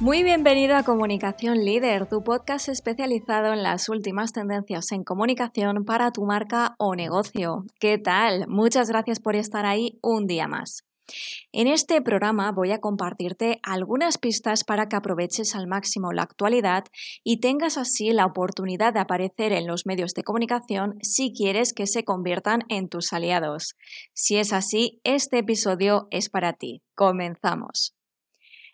Muy bienvenido a Comunicación Líder, tu podcast especializado en las últimas tendencias en comunicación para tu marca o negocio. ¿Qué tal? Muchas gracias por estar ahí un día más. En este programa voy a compartirte algunas pistas para que aproveches al máximo la actualidad y tengas así la oportunidad de aparecer en los medios de comunicación si quieres que se conviertan en tus aliados. Si es así, este episodio es para ti. Comenzamos.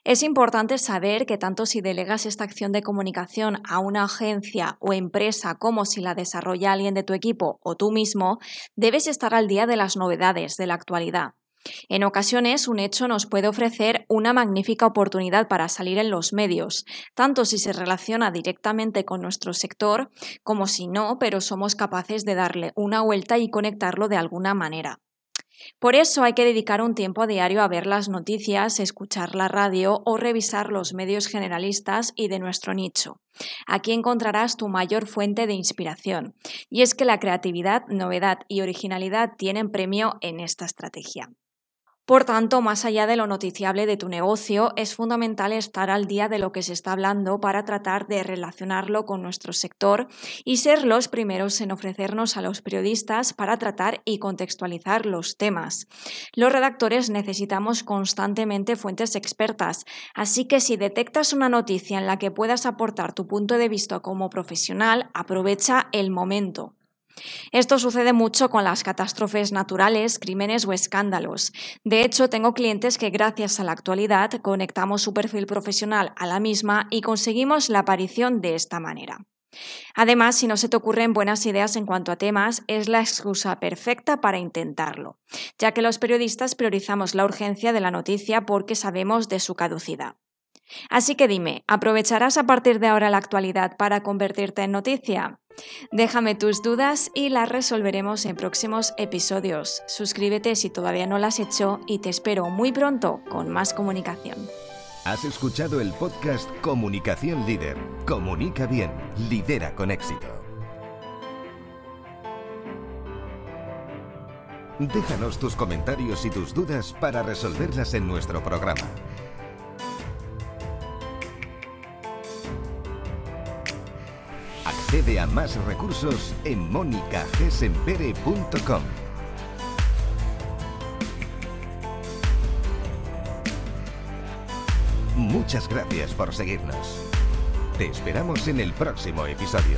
Es importante saber que tanto si delegas esta acción de comunicación a una agencia o empresa como si la desarrolla alguien de tu equipo o tú mismo, debes estar al día de las novedades de la actualidad. En ocasiones, un hecho nos puede ofrecer una magnífica oportunidad para salir en los medios, tanto si se relaciona directamente con nuestro sector como si no, pero somos capaces de darle una vuelta y conectarlo de alguna manera. Por eso hay que dedicar un tiempo diario a ver las noticias, escuchar la radio o revisar los medios generalistas y de nuestro nicho. Aquí encontrarás tu mayor fuente de inspiración. Y es que la creatividad, novedad y originalidad tienen premio en esta estrategia. Por tanto, más allá de lo noticiable de tu negocio, es fundamental estar al día de lo que se está hablando para tratar de relacionarlo con nuestro sector y ser los primeros en ofrecernos a los periodistas para tratar y contextualizar los temas. Los redactores necesitamos constantemente fuentes expertas, así que si detectas una noticia en la que puedas aportar tu punto de vista como profesional, aprovecha el momento. Esto sucede mucho con las catástrofes naturales, crímenes o escándalos. De hecho, tengo clientes que gracias a la actualidad conectamos su perfil profesional a la misma y conseguimos la aparición de esta manera. Además, si no se te ocurren buenas ideas en cuanto a temas, es la excusa perfecta para intentarlo, ya que los periodistas priorizamos la urgencia de la noticia porque sabemos de su caducidad. Así que dime, ¿aprovecharás a partir de ahora la actualidad para convertirte en noticia? Déjame tus dudas y las resolveremos en próximos episodios. Suscríbete si todavía no lo has hecho y te espero muy pronto con más comunicación. Has escuchado el podcast Comunicación Líder. Comunica bien, lidera con éxito. Déjanos tus comentarios y tus dudas para resolverlas en nuestro programa. Accede a más recursos en monicagesempere.com. Muchas gracias por seguirnos. Te esperamos en el próximo episodio.